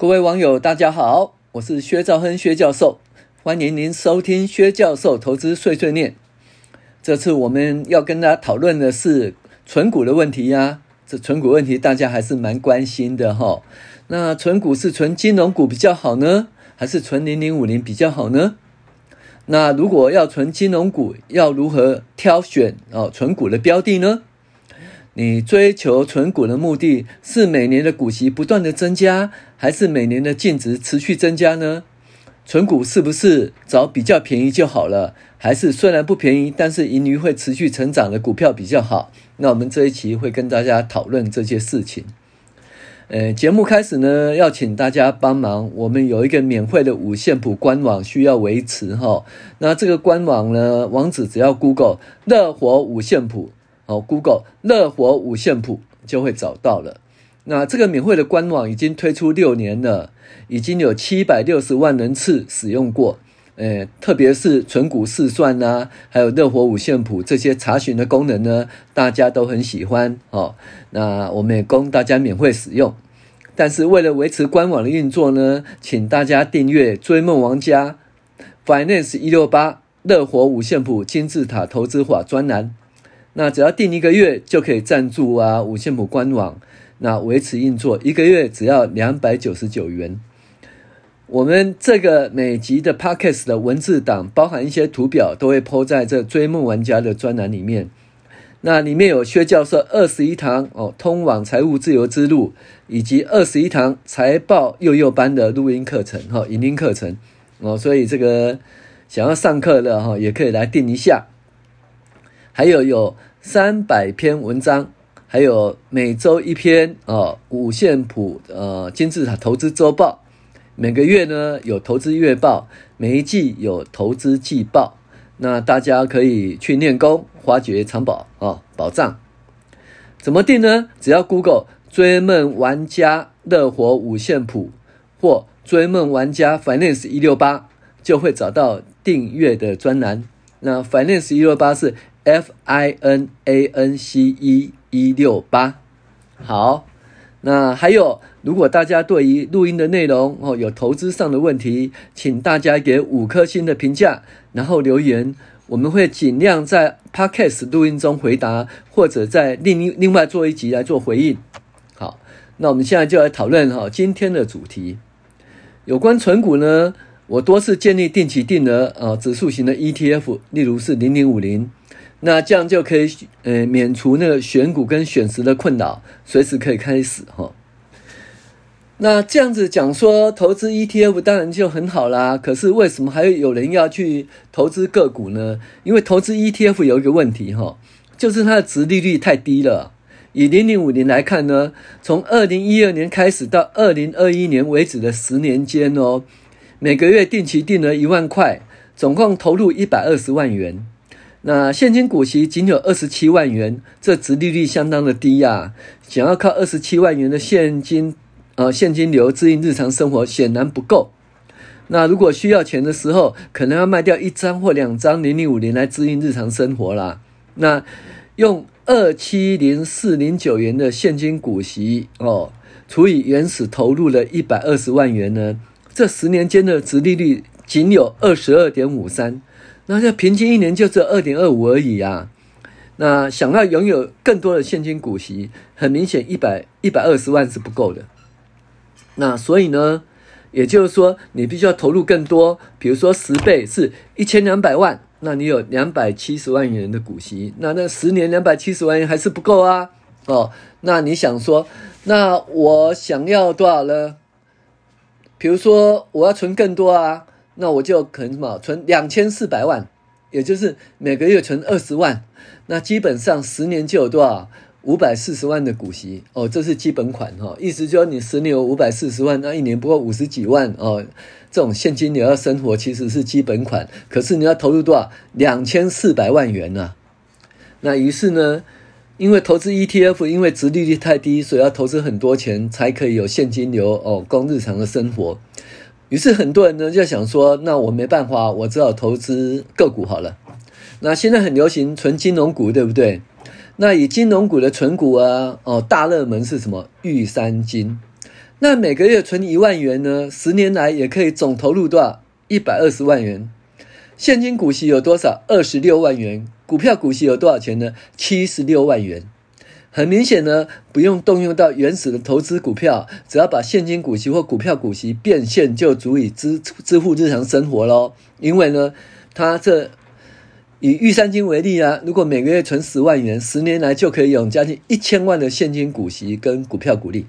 各位网友，大家好，我是薛兆亨薛教授，欢迎您收听薛教授投资碎碎念。这次我们要跟大家讨论的是存股的问题呀、这存股问题大家还是蛮关心的哈。那存股是存金融股比较好呢，还是存零零五零比较好呢？那如果要存金融股，要如何挑选哦存股的标的呢？你追求存股的目的是每年的股息不断的增加，还是每年的净值持续增加呢？存股是不是找比较便宜就好了？还是虽然不便宜，但是盈余会持续成长的股票比较好？那我们这一期会跟大家讨论这些事情。呃，节目开始呢，要请大家帮忙，我们有一个免费的五线谱官网需要维持哈。那这个官网呢，网址只要 Google 乐活五线谱。哦，Google 乐活五线谱就会找到了。那这个免费的官网已经推出六年了，已经有七百六十万人次使用过。诶，特别是存股试算呐，还有乐活五线谱这些查询的功能呢，大家都很喜欢。哦，那我们也供大家免费使用。但是为了维持官网的运作呢，请大家订阅追梦玩家 Finance 一六八乐活五线谱金字塔投资法专栏。那只要订一个月就可以赞助啊，五线谱官网，那维持运作一个月只要两百九十九元。我们这个每集的 Podcast 的文字档包含一些图表，都会铺在这追梦玩家的专栏里面。那里面有薛教授二十一堂哦，通往财务自由之路，以及二十一堂财报幼幼班的录音课程哈，影音课程哦，所以这个想要上课的哈，也可以来订一下。还有有。三百篇文章，还有每周一篇哦，五线谱呃金字塔投资周报，每个月呢有投资月报，每一季有投资季报，那大家可以去练功，发掘藏宝哦，宝藏。怎么订呢？只要 Google 追梦玩家乐活五线谱或追梦玩家 Finance 一六八，就会找到订阅的专栏。那 Finance 一六八是。F I N A N C E 一六八，好，那还有，如果大家对于录音的内容哦有投资上的问题，请大家给五颗星的评价，然后留言，我们会尽量在 Podcast 录音中回答，或者在另另外做一集来做回应。好，那我们现在就来讨论哈今天的主题，有关存股呢，我多次建议定期定额啊指数型的 ETF，例如是零零五零。那这样就可以，呃，免除那个选股跟选时的困扰，随时可以开始哈。那这样子讲说，投资 ETF 当然就很好啦。可是为什么还有人要去投资个股呢？因为投资 ETF 有一个问题哈，就是它的值利率太低了。以零零五年来看呢，从二零一二年开始到二零二一年为止的十年间哦，每个月定期定额一万块，总共投入一百二十万元。那现金股息仅有二十七万元，这殖利率相当的低呀、啊。想要靠二十七万元的现金，呃，现金流支应日常生活，显然不够。那如果需要钱的时候，可能要卖掉一张或两张零零五零来支应日常生活啦。那用二七零四零九元的现金股息哦，除以原始投入的一百二十万元呢，这十年间的殖利率仅有二十二点五三。那这平均一年就只有二点二五而已啊！那想要拥有更多的现金股息，很明显一百一百二十万是不够的。那所以呢，也就是说，你必须要投入更多，比如说十倍是一千两百万，那你有两百七十万元的股息，那那十年两百七十万元还是不够啊！哦，那你想说，那我想要多少呢？比如说我要存更多啊！那我就可能什么存两千四百万，也就是每个月存二十万，那基本上十年就有多少五百四十万的股息哦，这是基本款哈、哦。意思就是你十年有五百四十万，那一年不过五十几万哦。这种现金流要生活其实是基本款，可是你要投入多少两千四百万元呢、啊？那于是呢，因为投资 ETF，因为值利率太低，所以要投资很多钱才可以有现金流哦，供日常的生活。于是很多人呢就想说，那我没办法，我只好投资个股好了。那现在很流行存金融股，对不对？那以金融股的存股啊，哦，大热门是什么？玉山金。那每个月存一万元呢？十年来也可以总投入多少？一百二十万元。现金股息有多少？二十六万元。股票股息有多少钱呢？七十六万元。很明显呢，不用动用到原始的投资股票，只要把现金股息或股票股息变现，就足以支支付日常生活喽。因为呢，它这以玉山金为例啊，如果每个月存十万元，十年来就可以有将近一千万的现金股息跟股票股利。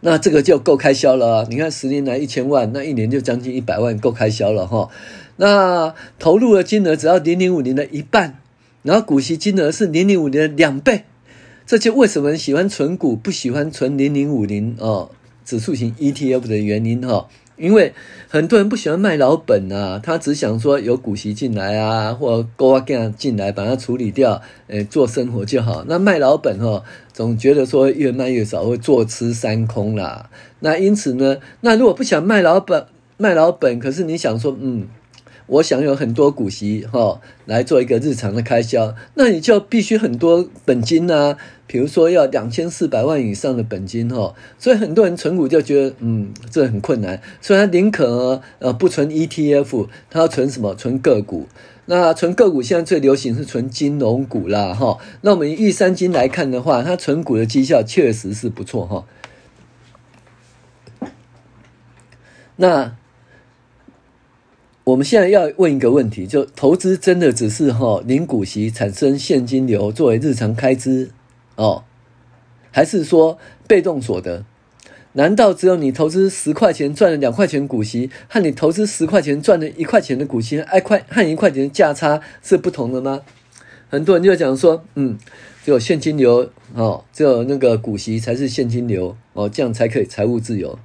那这个就够开销了啊。你看，十年来一千万，那一年就将近一百万，够开销了哈。那投入的金额只要零零五零的一半，然后股息金额是零零五零的两倍，这就为什么喜欢存股，不喜欢存零零五零哦，指数型 ETF 的原因哈。因为很多人不喜欢卖老本啊，他只想说有股息进来啊，或高啊干进来，把它处理掉，诶，做生活就好。那卖老本哦，总觉得说越卖越少，会坐吃山空啦。那因此呢，那如果不想卖老本，卖老本，可是你想说，嗯。我想有很多股息哈，来做一个日常的开销，那你就必须很多本金呐、啊，比如说要两千四百万以上的本金哈，所以很多人存股就觉得嗯，这很困难，所以他宁可呃不存 ETF，他要存什么？存个股。那存个股现在最流行是存金融股啦哈。那我们以玉山金来看的话，它存股的绩效确实是不错哈。那。我们现在要问一个问题：就投资真的只是哈领股息产生现金流作为日常开支哦，还是说被动所得？难道只有你投资十块钱赚了两块钱股息，和你投资十块钱赚了一块钱的股息，一块和一块钱的价差是不同的吗？很多人就讲说，嗯，只有现金流哦，只有那个股息才是现金流哦，这样才可以财务自由。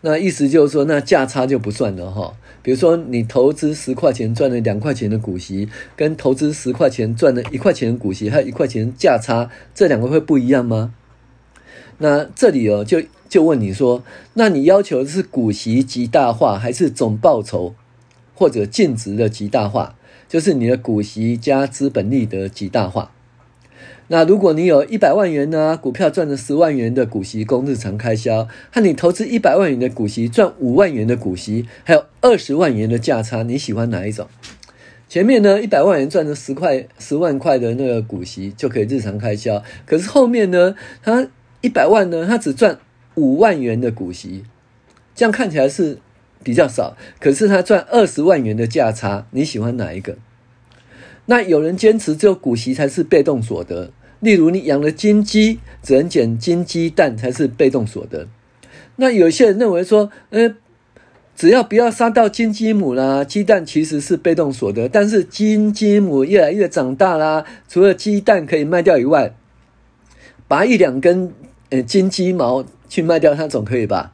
那意思就是说，那价差就不算了哈。比如说，你投资十块钱赚了两块钱的股息，跟投资十块钱赚了一块钱的股息，还有一块钱价差，这两个会不一样吗？那这里哦，就就问你说，那你要求的是股息极大化，还是总报酬或者净值的极大化？就是你的股息加资本利得极大化。那如果你有一百万元呢，股票赚了十万元的股息供日常开销，和你投资一百万元的股息赚五万元的股息，还有二十万元的价差，你喜欢哪一种？前面呢，一百万元赚了十块十万块的那个股息就可以日常开销，可是后面呢，他一百万呢，他只赚五万元的股息，这样看起来是比较少，可是他赚二十万元的价差，你喜欢哪一个？那有人坚持只有股息才是被动所得。例如，你养了金鸡，只能捡金鸡蛋才是被动所得。那有些人认为说，呃，只要不要杀到金鸡母啦，鸡蛋其实是被动所得。但是金鸡母越来越长大啦，除了鸡蛋可以卖掉以外，拔一两根呃金鸡毛去卖掉，它总可以吧？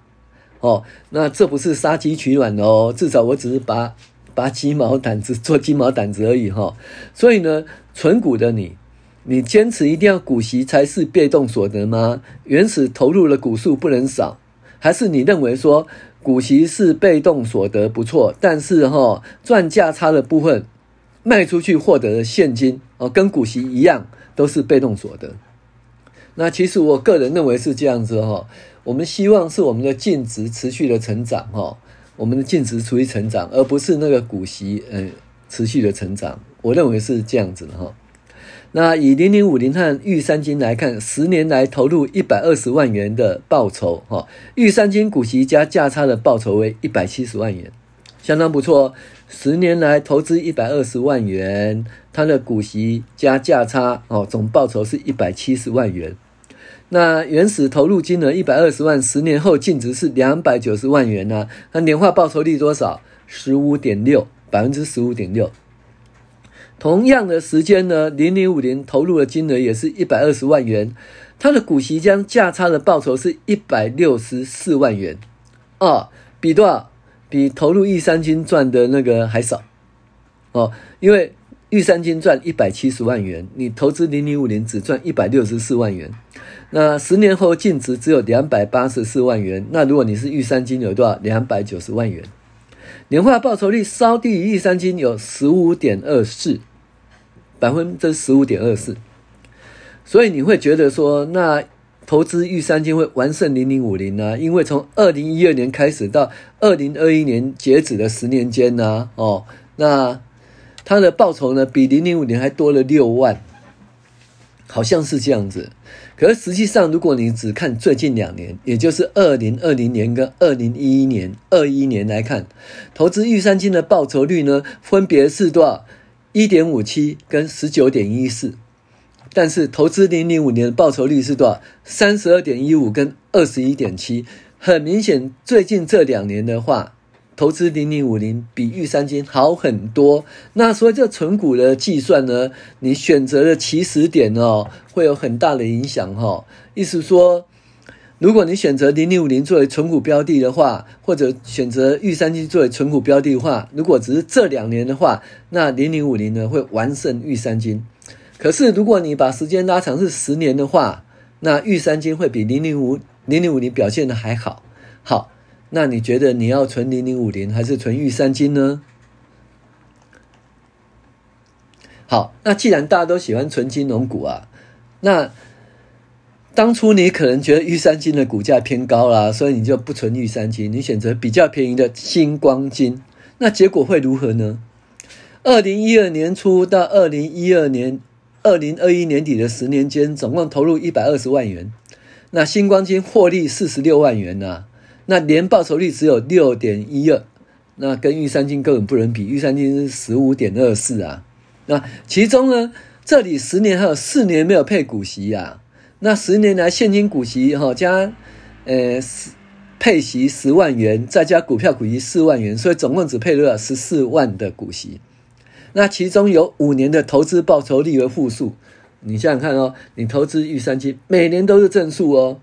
哦，那这不是杀鸡取卵哦，至少我只是拔拔鸡毛掸子做鸡毛掸子而已哈、哦。所以呢，存股的你。你坚持一定要股息才是被动所得吗？原始投入的股数不能少，还是你认为说股息是被动所得不错，但是哈赚价差的部分卖出去获得的现金哦，跟股息一样都是被动所得？那其实我个人认为是这样子哈，我们希望是我们的净值持续的成长哈，我们的净值持续成长，而不是那个股息嗯持续的成长，我认为是这样子的哈。那以零零五零和玉山金来看，十年来投入一百二十万元的报酬，哈，玉山金股息加价差的报酬为一百七十万元，相当不错。十年来投资一百二十万元，它的股息加价差，哦，总报酬是一百七十万元。那原始投入金额一百二十万，十年后净值是两百九十万元呢？那年化报酬率多少？十五点六，百分之十五点六。同样的时间呢，零零五零投入的金额也是一百二十万元，它的股息将价差的报酬是一百六十四万元，哦，比多少？比投入玉山金赚的那个还少，哦，因为玉山金赚一百七十万元，你投资零零五零只赚一百六十四万元，那十年后净值只有两百八十四万元，那如果你是玉山金有多少？两百九十万元。年化报酬率稍低于玉山金，有十五点二四，百分之十五点二四，所以你会觉得说，那投资玉山金会完胜零零五零呢？因为从二零一二年开始到二零二一年截止的十年间呢，哦，那它的报酬呢比零零五零还多了六万，好像是这样子。可是实际上，如果你只看最近两年，也就是二零二零年跟二零一一年、二一年来看，投资玉山金的报酬率呢，分别是多少？一点五七跟十九点一四。但是投资零零五年的报酬率是多少？三十二点一五跟二十一点七。很明显，最近这两年的话，投资零零五零比玉山金好很多。那所以这存股的计算呢，你选择的起始点哦，会有很大的影响哈、哦。意思说，如果你选择零零五零作为存股标的的话，或者选择玉山金作为存股标的的话，如果只是这两年的话，那零零五零呢会完胜玉山金。可是，如果你把时间拉长是十年的话，那玉山金会比零零五零零五零表现的还好。好，那你觉得你要存零零五零还是存玉山金呢？好，那既然大家都喜欢存金融股啊，那当初你可能觉得玉山金的股价偏高啦，所以你就不存玉山金，你选择比较便宜的新光金，那结果会如何呢？二零一二年初到二零一二年。二零二一年底的十年间，总共投入一百二十万元，那新光金获利四十六万元呢、啊，那年报酬率只有六点一二，那跟玉山金根本不能比，玉山金是十五点二四啊。那其中呢，这里十年还有四年没有配股息呀、啊，那十年来现金股息哈加呃配息十万元，再加股票股息四万元，所以总共只配了十四万的股息。那其中有五年的投资报酬率为负数，你想想看哦，你投资玉山金每年都是正数哦，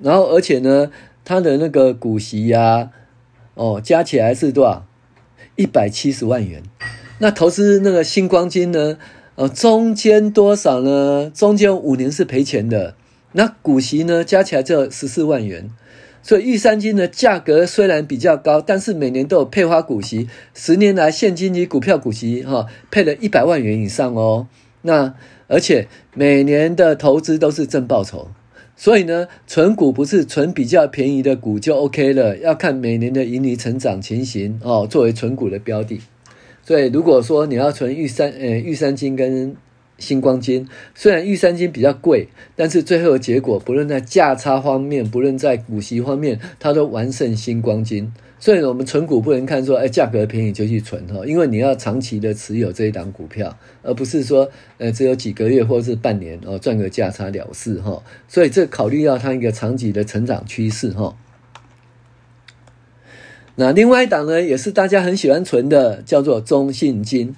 然后而且呢，它的那个股息呀、哦，加起来是多少？一百七十万元。那投资那个星光金呢？呃，中间多少呢？中间五年是赔钱的，那股息呢，加起来就十四万元。所以玉山金的价格虽然比较高，但是每年都有配发股息，十年来现金及股票股息哈配了一百万元以上哦。那而且每年的投资都是正报酬，所以呢，存股不是存比较便宜的股就 OK 了，要看每年的盈利成长情形哦，作为存股的标的。所以如果说你要存玉山呃玉山金跟星光金虽然玉山金比较贵，但是最后的结果，不论在价差方面，不论在股息方面，它都完胜星光金。所以，我们存股不能看说，哎，价格便宜就去存哈，因为你要长期的持有这一档股票，而不是说，呃，只有几个月或者是半年哦，赚个价差了事哈。所以，这考虑到它一个长期的成长趋势哈。那另外一档呢，也是大家很喜欢存的，叫做中信金。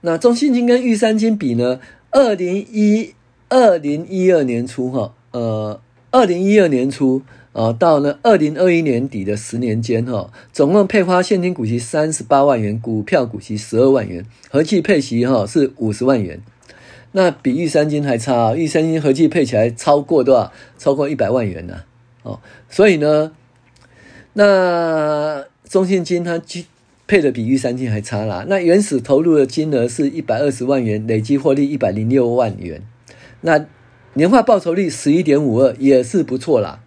那中信金跟玉山金比呢？二零一二零一二年初哈，呃，二零一二年初啊，到呢二零二一年底的十年间哈，总共配发现金股息三十八万元，股票股息十二万元，合计配息哈是五十万元。那比玉三金还差啊！玉山金合计配起来超过多少？超过一百万元呢、哦，所以呢，那中信金它配的比玉三金还差啦。那原始投入的金额是一百二十万元，累计获利一百零六万元。那年化报酬率十一点五二也是不错啦。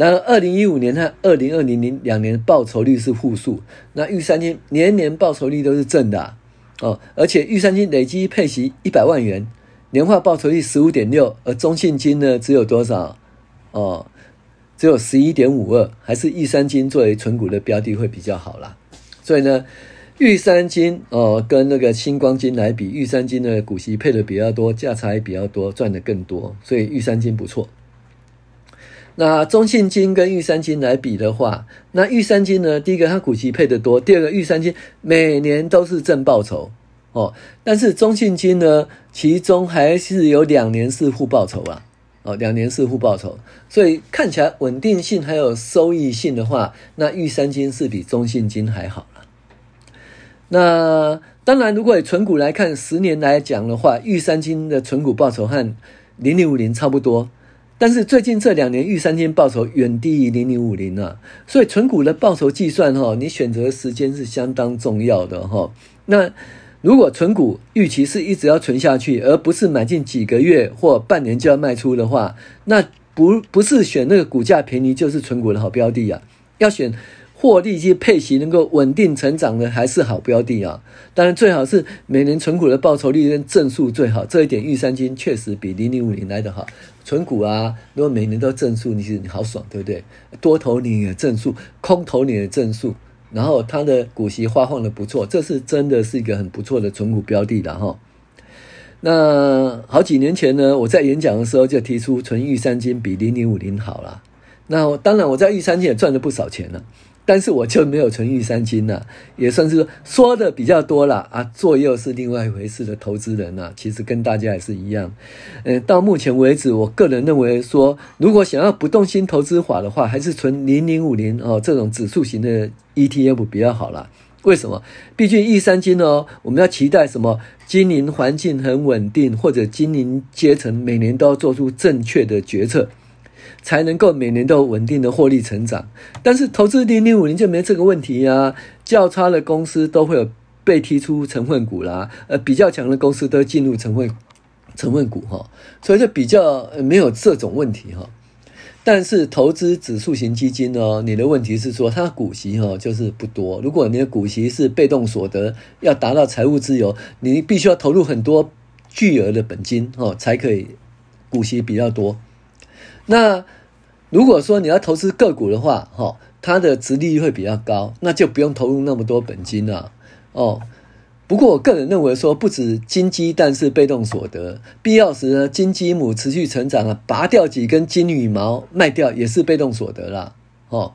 然后二零一五年和二零二零年两年报酬率是负数。那玉山金年年报酬率都是正的哦，而且玉山金累计配息一百万元，年化报酬率十五点六，而中信金呢只有多少？哦，只有十一点五二，还是玉山金作为存股的标的会比较好啦。所以呢，玉山金哦，跟那个星光金来比，玉山金的股息配的比较多，价差也比较多，赚的更多，所以玉山金不错。那中信金跟玉山金来比的话，那玉山金呢，第一个它股息配的多，第二个玉山金每年都是正报酬哦，但是中信金呢，其中还是有两年是负报酬啊。哦，两年是负报酬，所以看起来稳定性还有收益性的话，那玉山金是比中信金还好了。那当然，如果以存股来看，十年来讲的话，玉山金的存股报酬和零零五零差不多，但是最近这两年玉三金报酬远低于零零五零啊，所以存股的报酬计算哈，你选择时间是相当重要的哈。那如果存股预期是一直要存下去，而不是买进几个月或半年就要卖出的话，那不不是选那个股价便宜就是存股的好标的啊。要选获利及配息能够稳定成长的还是好标的啊。当然最好是每年存股的报酬率跟正数最好，这一点玉山金确实比零零五零来得好。存股啊，如果每年都正数，你是你好爽，对不对？多头你也正数，空头你的正数。然后它的股息发放的不错，这是真的是一个很不错的存股标的了哈。那好几年前呢，我在演讲的时候就提出存玉山金比零零五零好了。那当然我在玉山金也赚了不少钱了。但是我就没有存玉三金了，也算是说，的比较多了啊，做又是另外一回事的投资人呢，其实跟大家也是一样。呃，到目前为止，我个人认为说，如果想要不动心投资法的话，还是存零零五零哦这种指数型的 ETF 比较好啦。为什么？毕竟玉三金哦，我们要期待什么？经营环境很稳定，或者经营阶层每年都要做出正确的决策。才能够每年都稳定的获利成长，但是投资零零五零就没这个问题呀、啊。较差的公司都会有被踢出成分股啦，呃，比较强的公司都进入成分成分股哈，所以就比较没有这种问题哈。但是投资指数型基金哦，你的问题是说它的股息哈就是不多。如果你的股息是被动所得，要达到财务自由，你必须要投入很多巨额的本金哦，才可以股息比较多。那如果说你要投资个股的话，哈，它的殖利率会比较高，那就不用投入那么多本金了，哦。不过我个人认为说，不止金鸡蛋是被动所得，必要时呢，金鸡母持续成长啊，拔掉几根金羽毛卖掉也是被动所得啦，哦。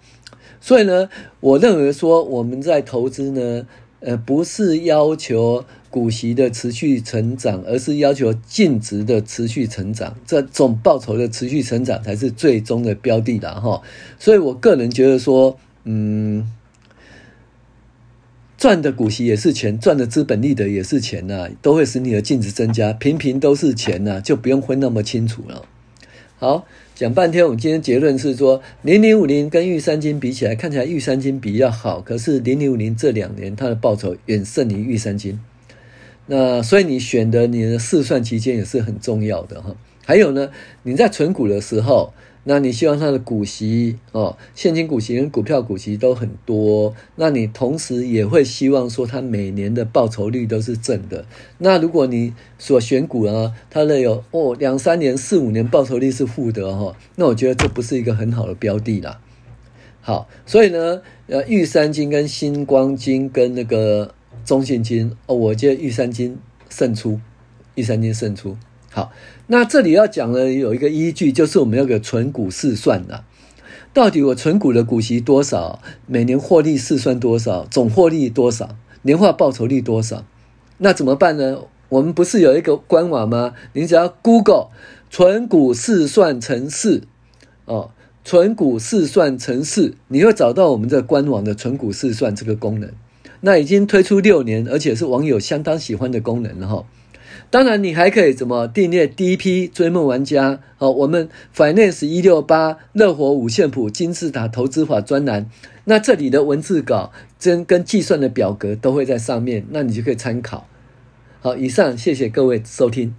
所以呢，我认为说我们在投资呢，呃，不是要求。股息的持续成长，而是要求净值的持续成长，这总报酬的持续成长才是最终的标的的哈。所以我个人觉得说，嗯，赚的股息也是钱，赚的资本利得也是钱呐，都会使你的净值增加，平平都是钱呐，就不用分那么清楚了。好，讲半天，我们今天结论是说，零零五零跟玉山金比起来，看起来玉山金比较好，可是零零五零这两年它的报酬远胜于玉山金。那所以你选的你的试算期间也是很重要的哈。还有呢，你在存股的时候，那你希望它的股息哦，现金股息跟股票股息都很多。那你同时也会希望说它每年的报酬率都是正的。那如果你所选股啊，它的有哦两三年、四五年报酬率是负的哈，那我觉得这不是一个很好的标的啦。好，所以呢，呃，玉山金跟新光金跟那个。中信金哦，我接玉山金胜出，玉山金胜出。好，那这里要讲的有一个依据，就是我们那个存股试算的，到底我存股的股息多少，每年获利试算多少，总获利多少，年化报酬率多少？那怎么办呢？我们不是有一个官网吗？你只要 Google 存股试算程式哦，存股试算程式，你会找到我们这官网的存股试算这个功能。那已经推出六年，而且是网友相当喜欢的功能了哈。当然，你还可以怎么订阅第一批追梦玩家哦？我们 Finance 一六八乐活五线谱金字塔投资法专栏，那这里的文字稿跟跟计算的表格都会在上面，那你就可以参考。好，以上谢谢各位收听。